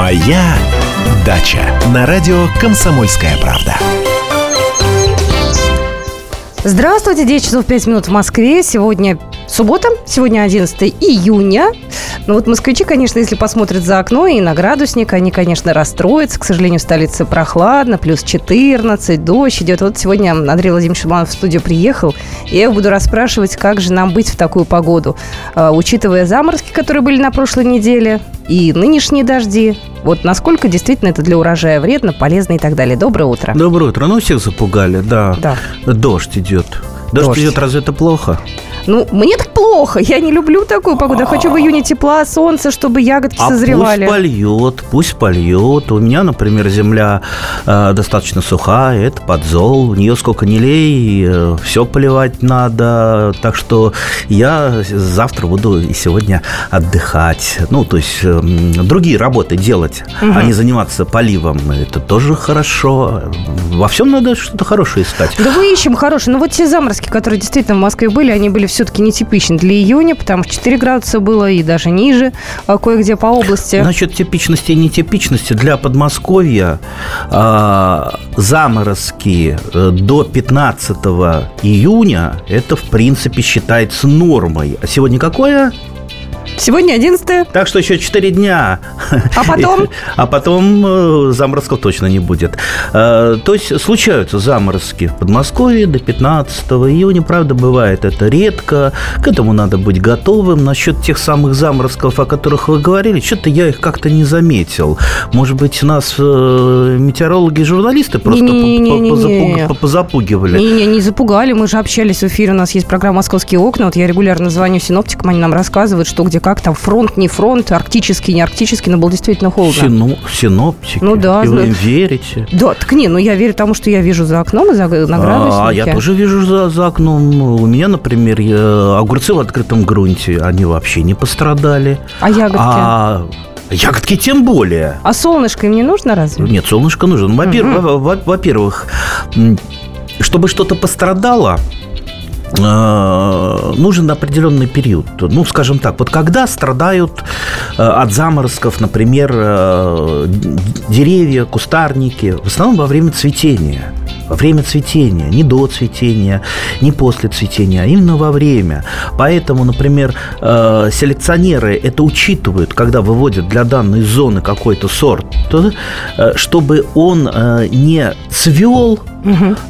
Моя дача на радио Комсомольская правда. Здравствуйте, 10 часов 5 минут в Москве. Сегодня суббота, сегодня 11 июня. Ну вот москвичи, конечно, если посмотрят за окно и на градусник, они, конечно, расстроятся. К сожалению, в столице прохладно, плюс 14, дождь идет. Вот сегодня Андрей Владимирович Шуманов в студию приехал, и я буду расспрашивать, как же нам быть в такую погоду. А, учитывая заморозки, которые были на прошлой неделе, и нынешние дожди, вот насколько действительно это для урожая вредно, полезно и так далее. Доброе утро. Доброе утро. Ну, всех запугали, да. Да. Дождь идет. Дождь, Дождь. идет, разве это плохо? Ну, мне так плохо. Я не люблю такую погоду. Я хочу в июне тепла, солнца, чтобы ягодки А созревали. пусть польет, пусть польет. У меня, например, земля э, достаточно сухая, это подзол. В нее сколько не лей, все поливать надо. Так что я завтра буду и сегодня отдыхать. Ну, то есть э, другие работы делать, а не заниматься поливом. Это тоже хорошо. Во всем надо что-то хорошее искать. Да мы ищем хорошие. Но вот те заморозки, которые действительно в Москве были, они были все-таки нетипичны для июня, потому что 4 градуса было и даже ниже, а кое-где по области. Насчет типичности и нетипичности для Подмосковья а, заморозки э, до 15 июня это в принципе считается нормой. А сегодня какое? Сегодня 11 Так что еще 4 дня. А потом? А потом э, заморозков точно не будет. Э, То есть случаются заморозки в Подмосковье до 15 июня. Правда, бывает это редко. К этому надо быть готовым. Насчет тех самых заморозков, о которых вы говорили, что-то я их как-то не заметил. Может быть, нас э, метеорологи и журналисты просто позапугивали. Не-не, не запугали, мы же общались в эфире, у нас есть программа «Московские окна», вот я регулярно звоню синоптикам, они нам рассказывают, что где как, там фронт, не фронт, арктический, не арктический, но было действительно холодно. Сино- синоптики. Ну да, И вы им знаю. верите? Да, так не, ну я верю тому, что я вижу за окном и за, на градуснике. А, я тоже вижу за, за окном. У меня, например, я- огурцы в открытом грунте, они вообще не пострадали. А ягодки? А ягодки тем более. А солнышко им не нужно разве? Нет, солнышко нужно. Ну, Во-первых, во- во- во-первых, чтобы что-то пострадало, нужен определенный период. Ну, скажем так, вот когда страдают э, от заморозков, например, э, деревья, кустарники, в основном во время цветения. Во время цветения, не до цветения, не после цветения, а именно во время. Поэтому, например, э, селекционеры это учитывают, когда выводят для данной зоны какой-то сорт, то, чтобы он не цвел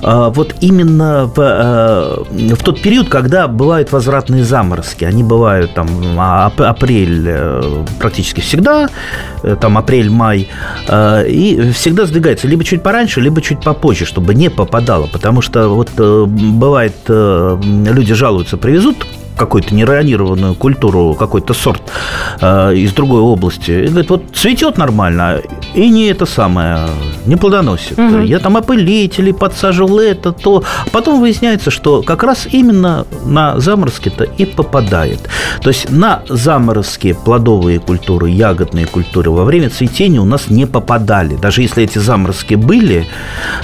а, вот именно в, э, в тот период, когда бывают возвратные заморозки. Они бывают там а, ап- апрель э, практически всегда, э, там апрель-май, и всегда сдвигается либо чуть пораньше, либо чуть попозже, чтобы не попадало. Потому что вот бывает, люди жалуются, привезут какую-то нейронированную культуру, какой-то сорт э, из другой области. И говорит, вот цветет нормально, и не это самое, не плодоносит. Я там опылители подсаживал это, то. Потом выясняется, что как раз именно на заморозки-то и попадает. То есть на заморозки плодовые культуры, ягодные культуры во время цветения у нас не попадали. Даже если эти заморозки были,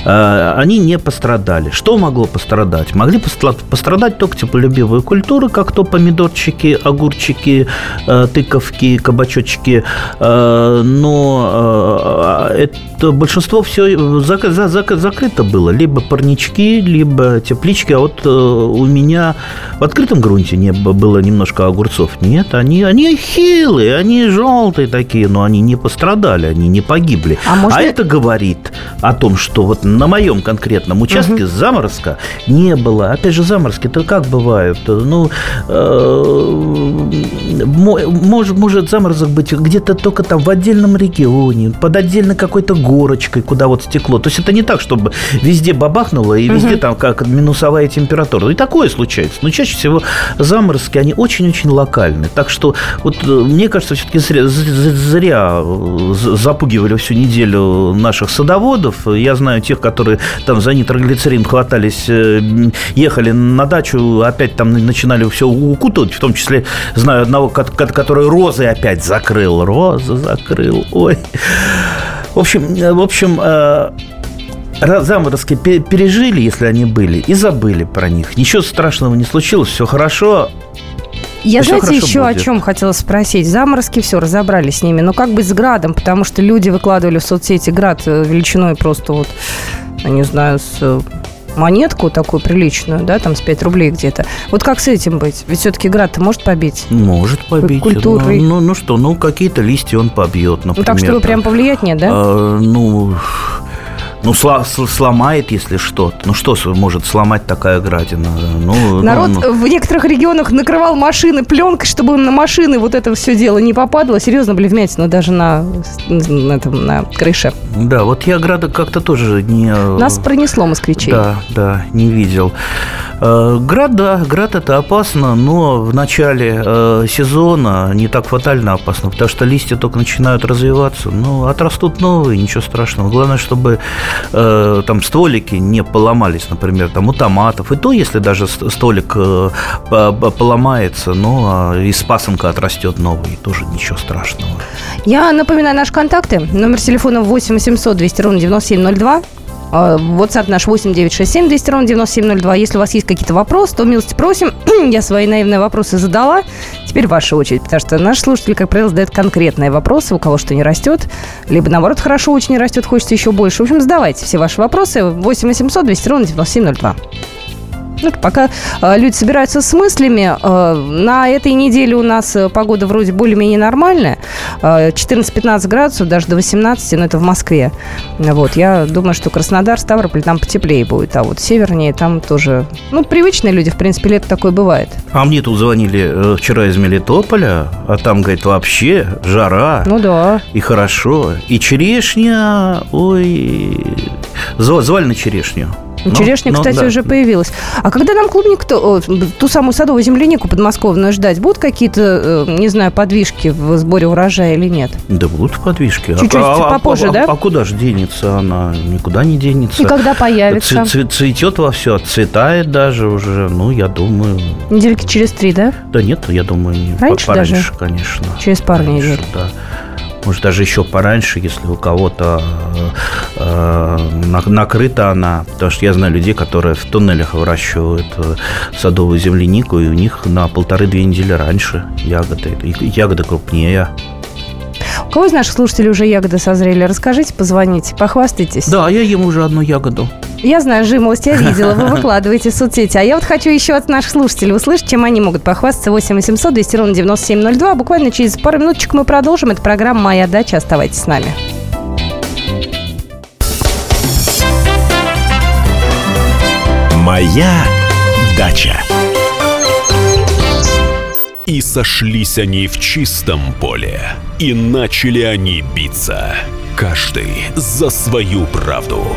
э, они не пострадали. Что могло пострадать? Могли постра- пострадать только теплолюбивые культуры, как то помидорчики, огурчики, э, тыковки, кабачочки. Э, Но э, это большинство все закрыто было. Либо парнички, либо теплички. А вот у меня в открытом грунте не было немножко огурцов. Нет, они, они хилые, они желтые такие, но они не пострадали, они не погибли. А можно- это говорит о том, что вот на моем конкретном участке заморозка не было. Опять же, заморозки-то как бывают? Ну, может, может заморозок быть где-то только там в отдельном регионе, под отдельной какой-то горочкой, куда вот стекло. То есть это не так, чтобы везде бабахнуло и везде там как минусовая температура. И такое случается. Но чаще всего заморозки, они очень-очень локальны. Так что вот э, мне кажется, все-таки зря, зря э, запугивали всю неделю наших садоводов. Я знаю тех, которые там за нитроглицерин хватались, э, ехали на дачу, опять там начинали все укутывать, в том числе знаю одного, ко- ко- который розы опять закрыл. Розы закрыл. Ой. В общем, э, в общем, э, Заморозки пе- пережили, если они были, и забыли про них. Ничего страшного не случилось, все хорошо. Я, И всё знаете, еще о будет. чем хотела спросить. Заморозки, все, разобрались с ними. Но как быть с градом? Потому что люди выкладывали в соцсети град э, величиной просто вот, я не знаю, с монетку такую приличную, да, там с 5 рублей где-то. Вот как с этим быть? Ведь все-таки град-то может побить? Может побить. Культурой. Ну, ну, ну что, ну какие-то листья он побьет, Ну, например. так, чтобы там. прям повлиять нет, да? А, ну, ну сла- сл- сломает, если что-то. Ну что может сломать такая градина? Ну, Народ ну, ну. в некоторых регионах накрывал машины пленкой, чтобы на машины вот это все дело не попадало. Серьезно, были вмятины даже на, на, этом, на крыше. Да, вот я града как-то тоже не... Нас пронесло москвичей. Да, да, не видел. Э, Град, да, град это опасно, но в начале э, сезона не так фатально опасно, потому что листья только начинают развиваться. Ну, отрастут новые, ничего страшного. Главное, чтобы э, там стволики не поломались, например, там у томатов. И то, если даже ст- столик э, по- по- поломается, ну, а из пасынка отрастет новый, тоже ничего страшного. Я напоминаю наши контакты. Номер телефона 8 800 200 ровно 9702. А, WhatsApp наш 8 967 200 ровно 9702. Если у вас есть какие-то вопросы, то милости просим. Я свои наивные вопросы задала. Теперь ваша очередь, потому что наш слушатель, как правило, задает конкретные вопросы, у кого что не растет, либо, наоборот, хорошо очень растет, хочется еще больше. В общем, задавайте все ваши вопросы. 8 800 200 ровно 9702. Ну, пока э, люди собираются с мыслями, э, на этой неделе у нас э, погода вроде более-менее нормальная. Э, 14-15 градусов, даже до 18, но это в Москве. Вот, я думаю, что Краснодар, Ставрополь, там потеплее будет. А вот севернее там тоже... Ну, привычные люди, в принципе, лето такое бывает. А мне тут звонили э, вчера из Мелитополя, а там, говорит, вообще жара. Ну да. И хорошо. И черешня, ой, зва- звали на черешню. Ну, Черешня, ну, кстати, да. уже появилась. А когда нам клубнику, то, о, ту самую садовую землянику подмосковную ждать, будут какие-то, э, не знаю, подвижки в сборе урожая или нет? Да будут подвижки. А- Чуть-чуть а, а- попозже, а- да? А куда же денется она? Никуда не денется. И когда появится? Ц- ц- цветет во все, отцветает даже уже. Ну, я думаю... Недельки через три, да? Да нет, я думаю, не Раньше по- пораньше, даже? конечно. Через пару недель. Да. Может, даже еще пораньше, если у кого-то э, э, на- накрыта она. Потому что я знаю людей, которые в туннелях выращивают э, садовую землянику, и у них на полторы-две недели раньше ягоды. Ягоды крупнее. У кого из наших слушателей уже ягоды созрели? Расскажите, позвоните, похвастайтесь. Да, я ем уже одну ягоду. Я знаю, жимолость, я видела, вы выкладываете в соцсети. А я вот хочу еще от наших слушателей услышать, чем они могут похвастаться. 8 800 200 ровно 9702. Буквально через пару минуточек мы продолжим. Это программа «Моя дача». Оставайтесь с нами. Моя дача. И сошлись они в чистом поле, и начали они биться. Каждый за свою правду.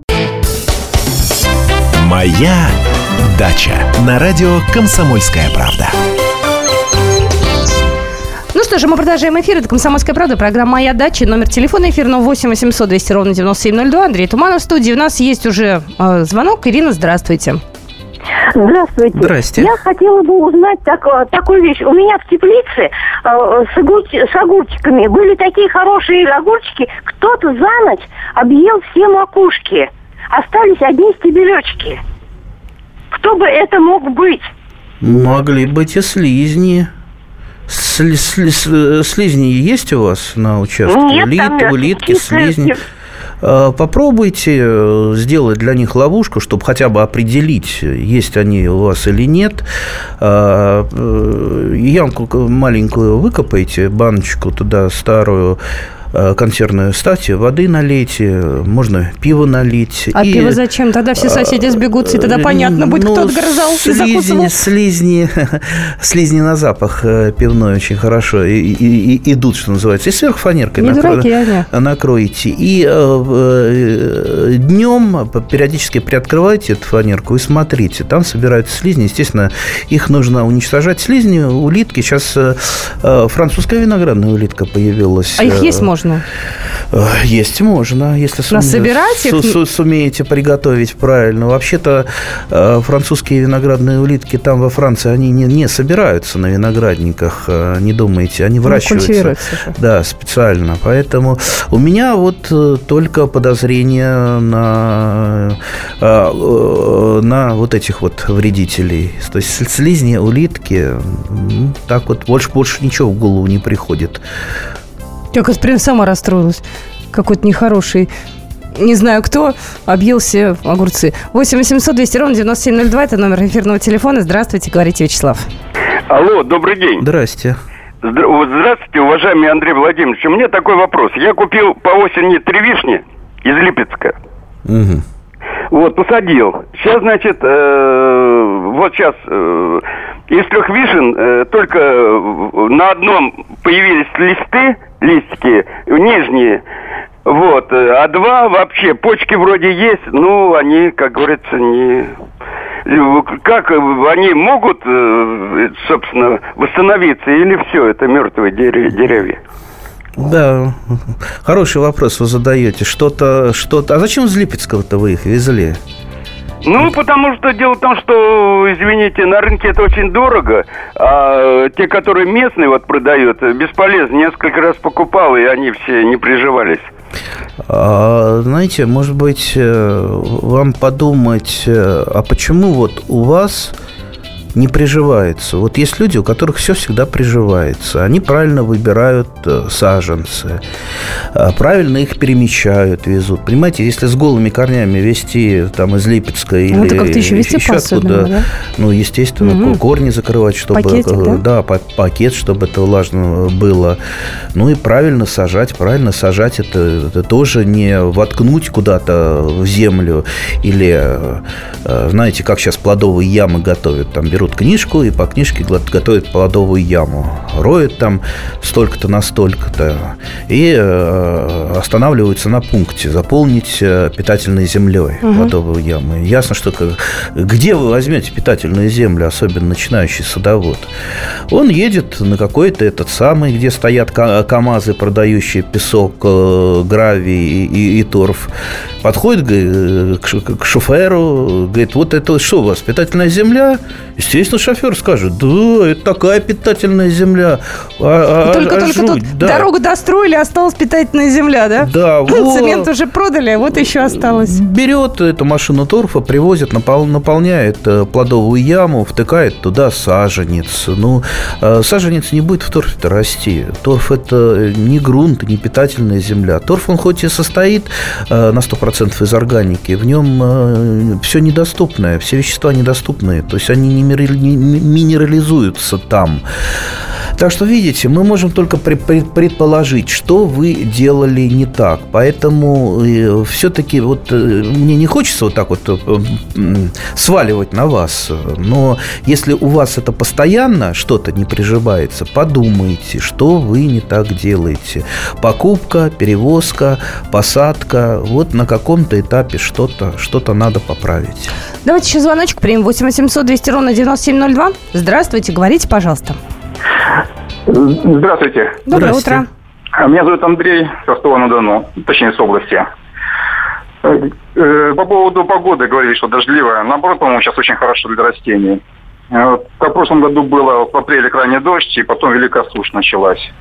Моя дача. На радио «Комсомольская правда». Ну что же, мы продолжаем эфир. Это «Комсомольская правда», программа «Моя дача». Номер телефона эфирного 8 800 200 ровно 9702. Андрей Туманов в студии. У нас есть уже э, звонок. Ирина, здравствуйте. Здравствуйте. Здрасте. Я хотела бы узнать так- такую вещь. У меня в теплице э, с, огур- с огурчиками были такие хорошие огурчики. Кто-то за ночь объел все макушки. Остались одни стебелечки. Кто бы это мог быть? Могли быть и слизни. Сли- сли- сли- слизни есть у вас на участке? Нет, Улит- там, э, улитки, слизни. Э, Попробуйте э, сделать для них ловушку, чтобы хотя бы определить, есть они у вас или нет. Э, э, Ямку маленькую выкопайте, баночку туда старую, э, консервную статью, воды налить, э, можно пиво налить. А и, пиво зачем? Тогда все соседи сбегутся, и тогда э, понятно будет, ну, кто отгрызал и слизни, закусывал. слизни, слизни на запах э, пивной очень хорошо и, и- и- идут, что называется. И сверху фанеркой Не накро- дураки накроете. И днем периодически приоткрывайте эту фанерку и смотрите. Там собираются слизни. Естественно, их нужно уничтожать. Слизни, улитки. Сейчас э, э, французская виноградная улитка появилась. А их Э, есть можно? Э, Есть можно, если собирать их- су- су- сумеете приготовить правильно. Вообще-то э, французские виноградные улитки там во Франции, они не, не собираются на виноградниках, э, не думайте, они выращиваются. культивируются же. Да, специально. Поэтому у меня вот только подозрение на, э, на вот этих вот вредителей. То есть слизни, улитки, так вот больше, больше ничего в голову не приходит. Я как прям сама расстроилась. Какой-то нехороший. Не знаю кто, объелся огурцы. 8 800 200 ровно 9702, это номер эфирного телефона. Здравствуйте, говорите Вячеслав. Алло, добрый день. Здрасте. Здравствуйте, уважаемый Андрей Владимирович. У меня такой вопрос. Я купил по осени три вишни из Липецка. Мгм. Вот, посадил. Сейчас, значит, э, вот сейчас э, из трех вишен э, только на одном появились листы, листики, нижние. Вот, э, а два вообще, почки вроде есть, ну, они, как говорится, не... э, Как они могут, э, собственно, восстановиться или все, это мертвые дере- деревья? Да, хороший вопрос вы задаете. Что-то, что-то. А зачем из Липецкого-то вы их везли? Ну, потому что дело в том, что, извините, на рынке это очень дорого, а те, которые местные вот продают, бесполезно. Несколько раз покупал, и они все не приживались. А, знаете, может быть, э, вам подумать, э, а почему вот у вас не приживается? Вот есть люди, у которых все всегда приживается. Они правильно выбирают э, саженцы, а, правильно их перемещают, везут. Понимаете, если с голыми корнями везти там из Липецка или Ну, это как-то еще по-особенному, да? ну, естественно, Мгм. корни закрывать, чтобы... Пакетик, э, да? да, па- пакет, чтобы это влажно было. Ну и правильно сажать. Правильно сажать это, это тоже не воткнуть куда-то в землю или, э, знаете, как сейчас плодовые ямы готовят. Там берут книжку и по книжке готовят плодовую яму. Роют там столько-то на столько-то и э, останавливаются на пункте. Заполнить э, питательной землей плодовую яму. И Ясно, что где вы возьмете питательную землю, особенно начинающий садовод? Он едет на какой-то этот самый, где стоят ка- КАМАЗы, продающие песок, э, гравий и, и- торф. Подходит к шоферу, говорит, вот это что у вас, питательная земля? Естественно, шофер скажет, да, это такая питательная земля. А, а- только а только тут да. дорогу достроили, осталась питательная земля, да? Да, вот. Цемент уже продали, а вот еще осталось. Берет эту машину торфа, привозит, напол- наполняет э, плодовую яму, втыкает туда саженец. Ну, э, саженец не будет в торфе-то расти. Торф – это не грунт, не питательная земля. Торф, он хоть и состоит э, на 100% из органики, в нем все недоступное, все вещества недоступные. То есть они не не минерализуются там. Так что, видите, мы можем только предположить, что вы делали не так. Поэтому все-таки вот э, мне не хочется вот так вот э, сваливать на вас. Но если у вас это постоянно что-то не приживается, подумайте, что вы не так делаете. Покупка, перевозка, посадка. Вот на каком-то этапе что-то что надо поправить. Давайте еще звоночек примем. 8 800 200 ровно 9702. Здравствуйте, говорите, пожалуйста. Здравствуйте. Доброе утро. Меня зовут Андрей, с Ростова-на-Дону, точнее, с области. Э, э, По поводу погоды говорили, что дождливая. Наоборот, по-моему, сейчас очень хорошо для растений. Э, вот В прошлом году было в апреле крайний дождь, и потом великая сушь началась.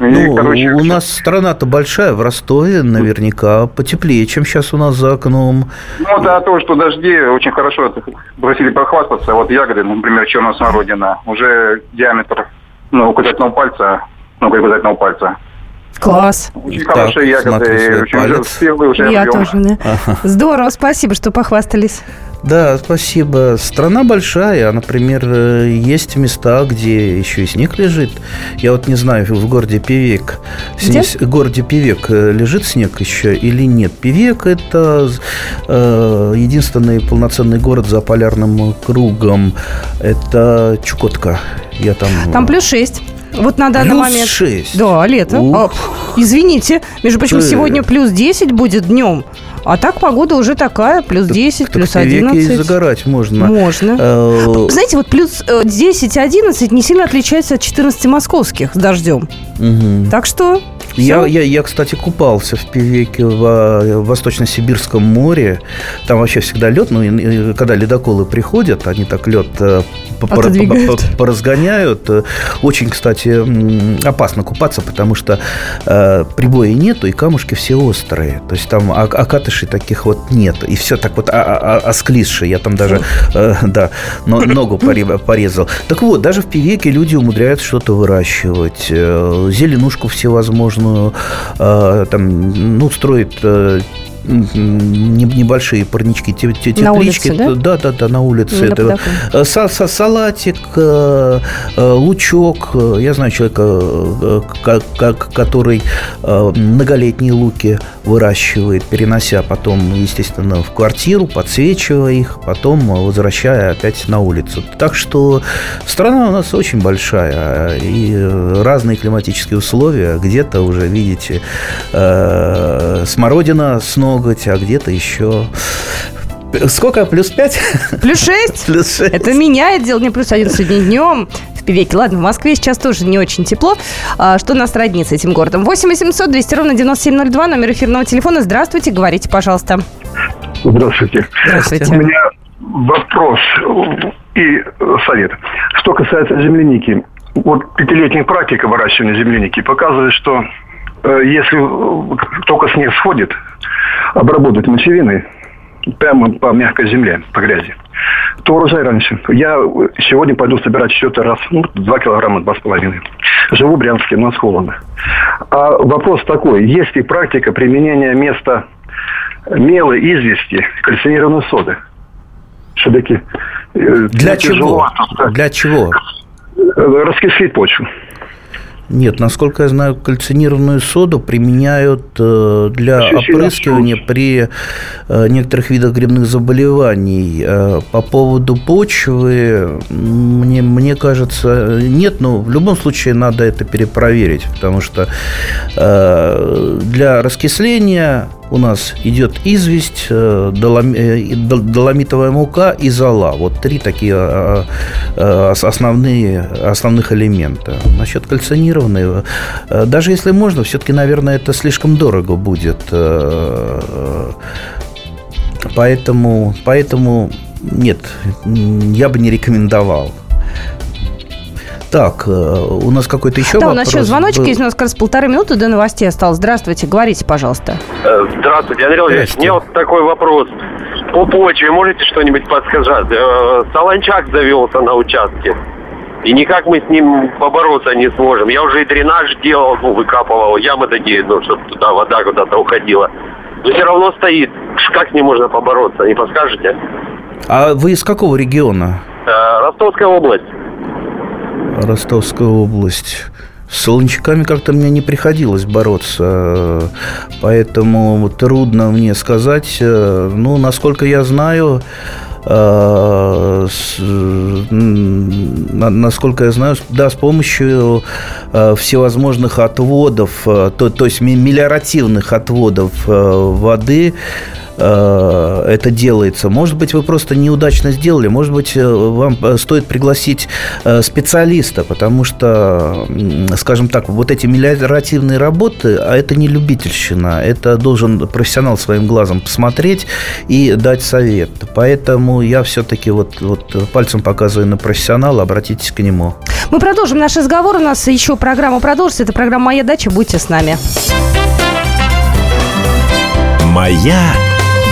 И, Ну, короче, у нас страна-то большая, в Ростове наверняка потеплее, чем сейчас у нас за окном. Ну, да, то, что дожди очень хорошо это просили похвастаться. Вот ягоды, например, черная смородина, уже диаметр, ну, указательного пальца, ну, указательного пальца. Класс. Очень хорошие ягоды, очень палец. спелые, уже Я объем. тоже, да. Здорово, спасибо, что похвастались. Да, спасибо. Страна большая. Например, э, есть места, где еще и снег лежит. Я вот не знаю, в городе Певек. Где? В городе Певек э, лежит снег еще или нет? Певек – это э, единственный полноценный город за полярным кругом. Это Чукотка. Я там... Там плюс 6. Вот на данный Плюс момент. 6. Да, лето. Ух. А, извините. Между прочим, Э. сегодня плюс 10 будет днем. А так погода уже такая, плюс 10, Так плюс в Певеке и 11. загорать можно. Можно. Э, Знаете, вот плюс э, 10-11 не сильно отличается от 14 московских с дождем. мгм. Так что Я, я, я, кстати, купался в Певеке в, э, Восточно-Сибирском море. Там вообще всегда лед. Ну, и- и когда ледоколы приходят, они так лед поразгоняют. Очень, кстати, опасно купаться, потому что э, прибоя нету, и камушки все острые. То есть там ок- окатышей таких вот нет. И все так вот а- а- а- осклизшее. Я там даже, э, да, но- ногу поре- порезал. Так вот, даже в Певеке люди умудряются что-то выращивать. Э, Зеленушку всевозможную. э, Там, ну, строят э, небольшие парнички, те- те- На теплички. улице, да? Да, да, да, на улице. На Это, э, са- са- салатик, э, э, лучок. Я знаю человека, ка- ка- который многолетние луки выращивает, перенося потом, естественно, в квартиру, подсвечивая их, потом возвращая опять на улицу. Так что страна у нас очень большая, и разные климатические условия. Где-то уже, видите, смородина с ноготь, а где-то еще... Сколько? Плюс 5? плюс 6. Плюс 6. Это меняет дело не плюс 11 сегодня днем в Певеке. Ладно, в Москве сейчас тоже не очень тепло. А, что нас роднит с этим городом? 8 800 200 ровно 9702, номер эфирного телефона. Здравствуйте, говорите, пожалуйста. Здравствуйте. Здравствуйте. У меня вопрос и совет. Что касается земляники. Вот пятилетняя практика выращивания земляники показывает, что если э, только снег сходит, обработать мочевиной прямо по мягкой земле, по грязи, то урожай раньше. Я сегодня пойду собирать счеты раз, ну, 2 килограмма, два с половиной. Живу в Брянске, у нас холодно. А вопрос такой, есть ли практика применения места мела, извести, кальцинированной соды? Все-таки э, Для тяжело чего? Для чего? раскислить почву. Нет, насколько я знаю, кальцинированную соду применяют э, для опрыскивания при э, некоторых видах грибных заболеваний. Э, По поводу почвы, мне, мне кажется, нет, но в любом случае надо это перепроверить, потому что для раскисления у нас идет известь, э, э, доломитовая мука и зола. Вот три такие э, э, ос- основные, основных элемента. Насчет кальцинированной, э, даже если можно, все-таки, наверное, это слишком дорого будет. Поэтому, поэтому нет, я бы не рекомендовал. Так, э, у нас какой-то еще да, у вопрос нас еще звоночек был? есть, у нас как раз полторы минуты до новостей осталось. Здравствуйте, говорите, пожалуйста. Э, Здравствуйте, Андрей Владимирович. Здрасте. Мне вот такой вопрос. По почве можете что-нибудь подсказать? Э, Солончак завелся на участке. И никак мы с ним побороться не сможем. Я уже и дренаж делал, ну, выкапывал ямы такие, ну, чтобы туда вода куда-то уходила. Но все равно стоит. Как с ним можно побороться? Не подскажете? А вы из какого региона? Ростовская область. Ростовская область. С солончаками как-то мне не приходилось бороться, поэтому трудно мне сказать. Ну, насколько я знаю, э, насколько я знаю, да, с помощью э, всевозможных отводов, э, то, то есть мелиоративных отводов э, воды э, это делается. Может быть, вы просто неудачно сделали. Может быть, э, вам э, стоит пригласить специалиста, потому что, скажем так, вот эти мелиоративные работы, а это не любительщина, это должен профессионал своим глазом посмотреть и дать совет. Поэтому я все-таки вот, вот пальцем показываю на профессионала, обратитесь к нему. Мы продолжим наш разговор. У нас еще программа продолжится. Это программа «Моя дача». Будьте с нами. Моя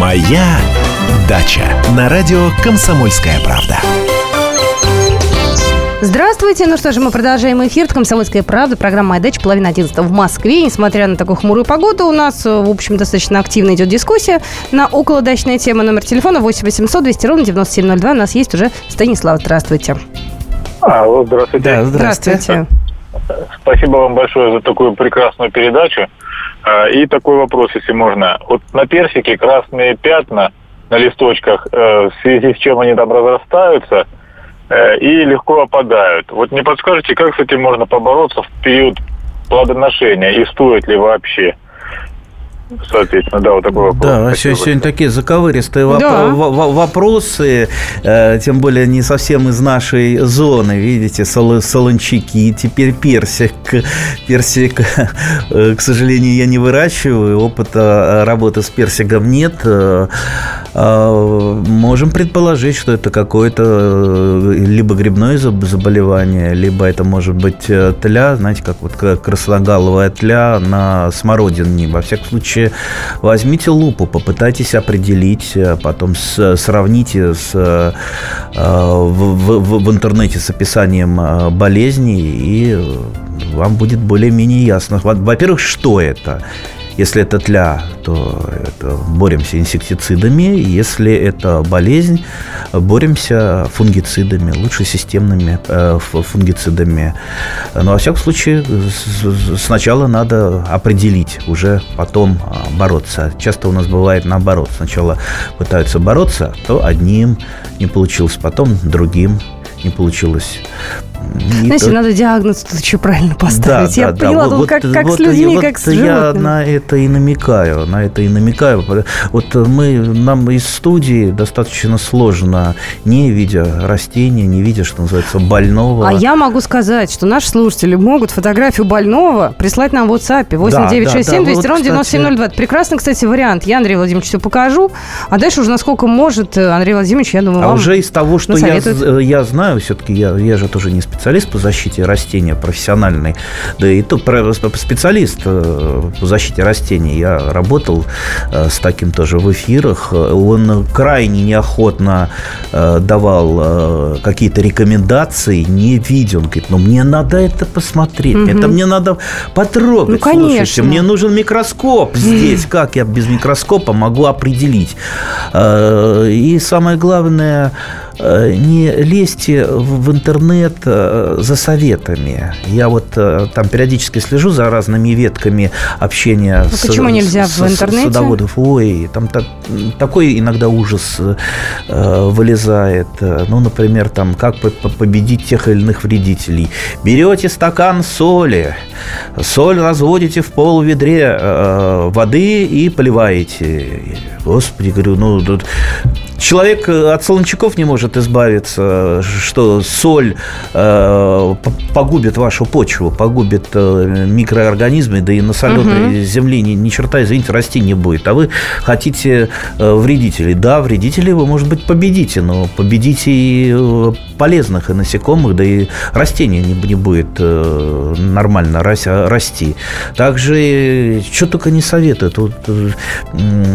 «Моя дача» на радио «Комсомольская правда». Здравствуйте. Ну что же, мы продолжаем эфир. «Комсомольская правда». Программа «Моя дача». Половина одиннадцатого в Москве. Несмотря на такую хмурую погоду, у нас, в общем, достаточно активно идет дискуссия на околодачная тема. Номер телефона 8 800 200 ровно 9702. У нас есть уже Станислав. Здравствуйте. Алло, здравствуйте. Да, здравствуйте. здравствуйте. Спасибо вам большое за такую прекрасную передачу. А, и такой вопрос, если можно. Вот на персике красные пятна на листочках, э, в связи с чем они там разрастаются э, и легко опадают. Вот не подскажете, как с этим можно побороться в период плодоношения и стоит ли вообще? Соответственно, да, вот такой вопрос. Да, сегодня, сегодня такие заковыристые воп- Да. в- вопросы, э, тем более не совсем из нашей зоны, видите, сол- солончаки, теперь персик. Персик, э, к сожалению, я не выращиваю, опыта работы с персиком нет. Э, э, Можем предположить, что это какое-то э, либо грибное заб- заболевание, либо это может быть тля, знаете, как вот красногаловая тля на смородине. Во всяком случае, возьмите лупу, попытайтесь определить, э, потом с- сравните с, э, э, в, в- в интернете с описанием э, болезней, и вам будет более-менее ясно. Во- Во-первых, что это? Если это тля, то это боремся инсектицидами. Если это болезнь, боремся фунгицидами, лучше системными э, фунгицидами. Но, во всяком случае, сначала надо определить, уже потом а, бороться. Часто у нас бывает наоборот. Сначала пытаются бороться, то одним не получилось, потом другим не получилось. И Знаете, надо диагноз тут еще правильно поставить. я да, да. поняла, Вот- тут вот- как, как вот с людьми, я- как с вот Я животными. на это и намекаю, на это и намекаю. Вот мы, нам из студии достаточно сложно, не видя растения, не видя, что называется, больного. А я могу сказать, что наши слушатели могут фотографию больного прислать нам в WhatsApp 8967 да, 200 ровно вот, 9702. Это прекрасный, кстати, вариант. Я Андрей Владимирович все покажу. А дальше уже насколько может э, Андрей Владимирович, я думаю, А вам уже из того, что я, з- я знаю, все-таки я, я же тоже не специалист по защите растения, профессиональный, да и про- специалист э, по защите растений. Я работал э, с таким тоже в эфирах. Он крайне неохотно э, давал какие-то рекомендации, не видя. Он говорит, ну мне надо это посмотреть, Мгм. это мне надо потрогать. Ну, конечно. Слушайте, мне нужен микроскоп здесь. Как я без микроскопа могу определить? И самое главное, не лезьте в интернет э, за советами. Я вот э, там периодически слежу за разными ветками общения Ну, почему нельзя в интернете? садоводов. Ой, там так- такой иногда ужас э, вылезает. Э, Ну, например, там, как по- по- победить тех или иных вредителей. Берете стакан соли, соль разводите в пол ведре э, воды и поливаете. Господи, говорю, ну, тут человек э, от солончаков не может избавиться, что соль э, погубит вашу почву, погубит э, микроорганизмы, да и на соленой Мгм. земле ни, ни черта, извините, расти не будет. А вы хотите э, вредителей. Да, вредителей вы, может быть, победите, но победите и э, полезных и насекомых, да и растения не, не будет э, нормально рас- расти. Также, что только не советуют. Вот, э,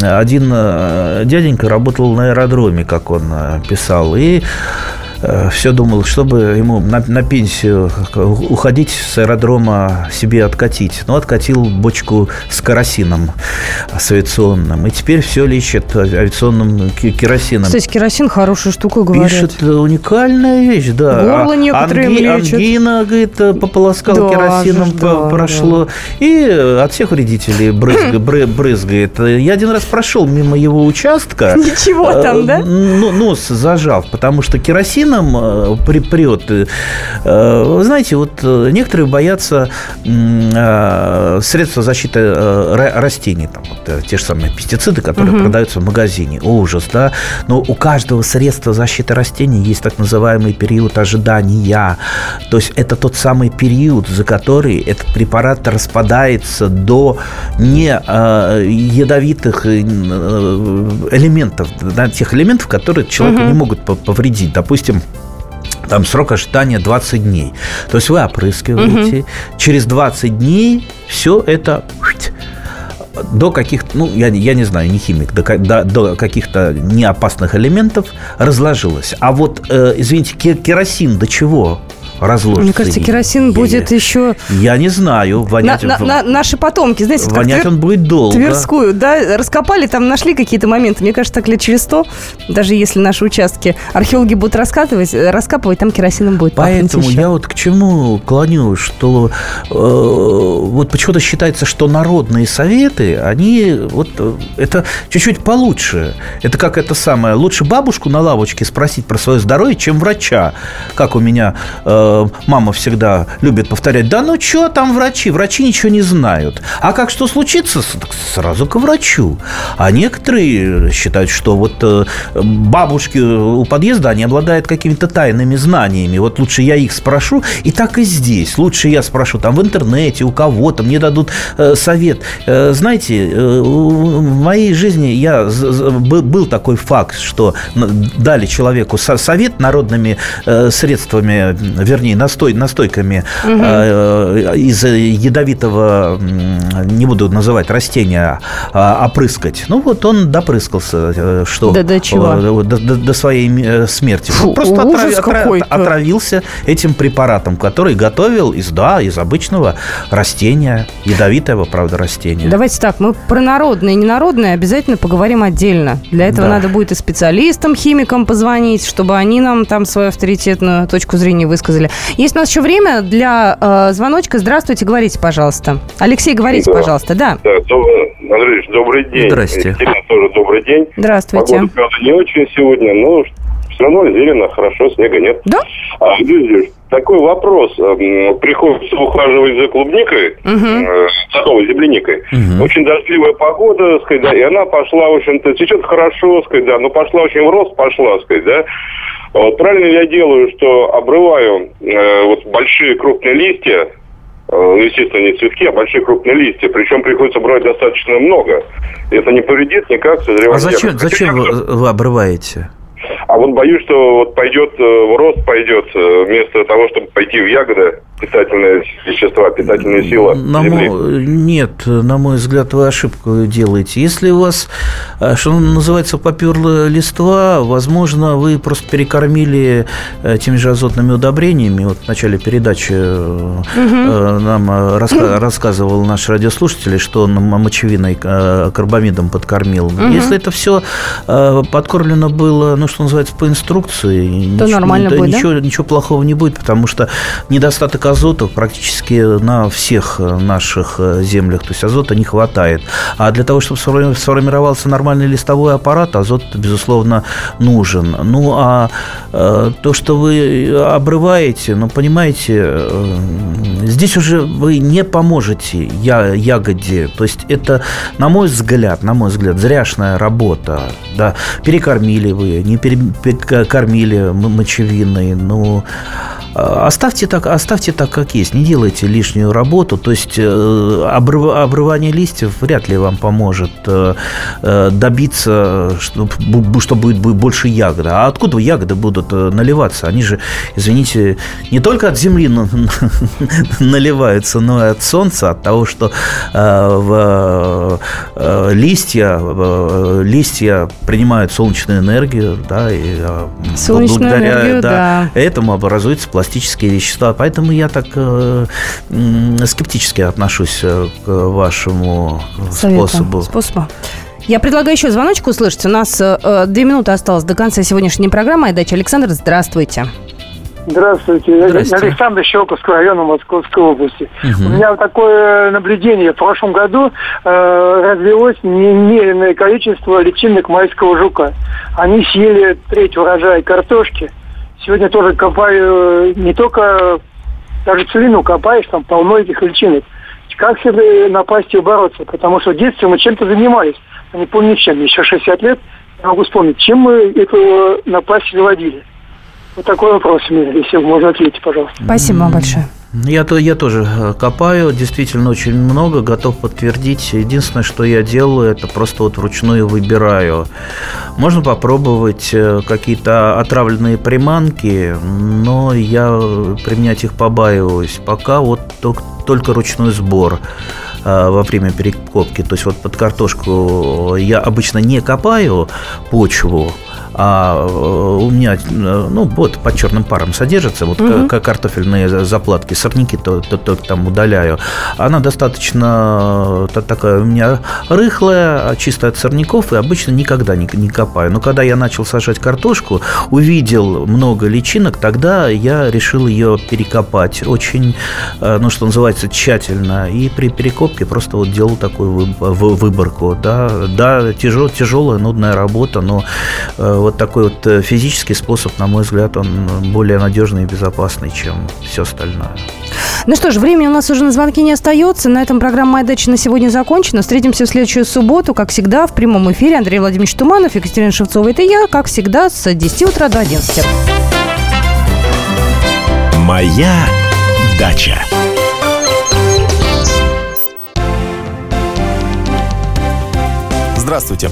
один э, дяденька работал на аэродроме, как он э, писал, и все думал, чтобы ему на, на пенсию уходить с аэродрома себе откатить. Ну, откатил бочку с керосином с авиационным. И теперь все лечит авиационным керосином. Кстати, керосин хорошая штука, говорят. Пишет, э, уникальная вещь, да. Горло А некоторые анги- лечат. Ангина, говорит, э, пополоскал Да, керосином, да, прошло. И э, от всех вредителей брызг- бры- брызгает. Я один раз прошел мимо его участка. Ничего там, э, да? ну, нос зажав, потому что керосин керосином э, при, прет. Э, Вы знаете, вот э, некоторые боятся э, средства защиты э, ра- растений, там, вот, э, те же самые пестициды, которые Мгм. продаются в магазине. Ужас, да? Но у каждого средства защиты растений есть так называемый период ожидания. То есть это тот самый период, за который этот препарат распадается до не э, ядовитых э, элементов, да, тех элементов, которые человеку Мгм. не могут по- повредить. Допустим, там срок ожидания 20 дней. То есть вы опрыскиваете, через 20 дней все это до каких-то, ну, я, не- я не знаю, не химик, до, до, до каких-то неопасных элементов разложилось. А вот, э, извините, ке- керосин до чего разложится? Мне кажется, керосин Я- будет еще... Я не знаю. На- Вонять, на- на- наши потомки, знаете, вонять Твер- он будет долго. Тверскую, да, раскопали, там нашли какие-то моменты. Мне кажется, так лет через сто, даже если наши участки археологи будут раскапывать, раскапывать там керосином будет Поэтому я вот к чему клоню, что э, вот почему-то считается, что народные советы, они вот э, это чуть-чуть получше. Это как это самое, лучше бабушку на лавочке спросить про свое здоровье, чем врача. Как у меня э, мама всегда любит повторять, да ну что там врачи, врачи ничего не знают. А как что случится, так сразу к врачу. А некоторые считают, что вот э, бабушки у подъезда, они обладают какими-то тайными знаниями. Вот лучше я их спрошу, и так и здесь. Лучше я спрошу там в интернете, у кого-то, мне дадут э, совет. Э, знаете, э, в моей жизни я был, такой факт, что дали человеку со- совет народными э, средствами, вернее, настой, настойками э, из ядовитого, м, не буду называть растения, а, опрыскать. Ну вот он допрыскался, э, что Да до чего? э, до, до- до своей э, смерти. Фу, Просто ужас отрави- отра- отравился этим препаратом, который готовил из, да, из обычного растения, ядовитого, правда, растения. Давайте так, мы про народное и ненародное обязательно поговорим отдельно. Для этого Да. надо будет и специалистам, химикам позвонить, чтобы они нам там свою авторитетную точку зрения высказали. Есть у нас еще время для э, звоночка. Здравствуйте, говорите, пожалуйста. Алексей, говорите, Да. пожалуйста. Да. Да, добрый, Андрей, добрый день. Здрасте. Екатерина, тоже добрый день. Здравствуйте. Погода, правда, не очень сегодня, но все равно зелено, хорошо, снега нет. Да? А, люди, такой вопрос. Эм, Приходится ухаживать за клубникой, э, садовой земляникой. Мгм. Очень дождливая погода, сказать, да, и она пошла, в общем-то, течет хорошо, сказать, да, но пошла очень в рост, пошла, сказать, да. Вот правильно ли я делаю, что обрываю э, вот большие крупные листья, э, ну, естественно, не цветки, а большие крупные листья. Причем приходится брать достаточно много. Это не повредит никак созреванию. А зачем, зачем вы, вы обрываете? А вот боюсь, что вот пойдет э, в рост пойдет, э, вместо того, чтобы пойти в ягоды, питательные вещества, питательная сила На земли. мой- нет, на мой взгляд, вы ошибку делаете. Если у вас, э, что называется, поперла листва, возможно, вы просто перекормили э, теми же азотными удобрениями. Вот в начале передачи э, э, нам э, раска- рассказывал наш радиослушатель, что он мочевиной э, карбамидом подкормил. Мгм. Если это все подкормлено было, ну, что называется, по инструкции, То нормально да, будет, да? ничего, ничего плохого не будет, потому что недостаток азота практически на всех э, наших э, землях, то есть азота не хватает. А для того, чтобы сформи- сформировался нормальный листовой аппарат, азот, безусловно, нужен. Ну, а э, то, что вы обрываете, ну, понимаете, здесь уже вы не поможете я, ягоде. То есть это, на мой взгляд, на мой взгляд, зряшная работа. Да, перекормили вы, не м- мочевиной, ну, а, Оставьте так, оставьте так, как есть. Не делайте лишнюю работу. То есть э, обрыв- обрывание листьев вряд ли вам поможет э, э, добиться, что, бу- что будет бу- больше ягод. А откуда ягоды будут наливаться? Они же, извините, не только от земли на- наливаются, но и от солнца, от того, что в листья, листья принимают солнечную энергию, да, и Солнечную энергию, да. этому образуются пластические вещества. Поэтому я так э, скептически отношусь э, к вашему Советам, способу. способу. Я предлагаю еще звоночку услышать. У нас э, две минуты осталось до конца сегодняшней программы. Айдача Александр, здравствуйте. Здравствуйте. Здравствуйте. Александр Щелковского района Московской области. Мгм. У меня такое наблюдение. В прошлом году э, развелось немеренное количество личинок майского жука. Они съели треть урожая картошки. Сегодня тоже копаю не только даже целину копаешь, там полно этих личинок. Как с этой напастью бороться? Потому что в детстве мы чем-то занимались. Я не помню чем. Еще 60 лет я могу вспомнить, чем мы эту напасть заводили. Вот такой вопрос у меня, если можно ответить, пожалуйста. Спасибо вам большое. Я, то, я тоже э, копаю, действительно очень много, готов подтвердить. Единственное, что я делаю, это просто вот вручную выбираю. Можно попробовать э, какие-то отравленные приманки, но я применять их побаиваюсь. Пока вот только, только ручной сбор э, во время перекопки. То есть вот под картошку я обычно не копаю почву, а у меня, ну, вот под черным паром содержится, вот угу. картофельные заплатки, сорняки то, то, то там удаляю. Она достаточно такая у меня рыхлая, чистая от сорняков, и обычно никогда не, не копаю. Но когда я начал сажать картошку, увидел много личинок, тогда я решил ее перекопать очень, ну, что называется, тщательно. И при перекопке просто вот делал такую выборку. Да, да тяжел, тяжелая, нудная работа, но вот такой вот э, физический способ, на мой взгляд, он более надежный и безопасный, чем все остальное. Ну что ж, времени у нас уже на звонки не остается. На этом программа «Моя дача» на сегодня закончена. Встретимся в следующую субботу, как всегда, в прямом эфире. Андрей Владимирович Туманов, Екатерина Шевцова. Это я, как всегда, с 10 утра до 11. «Моя дача». Здравствуйте.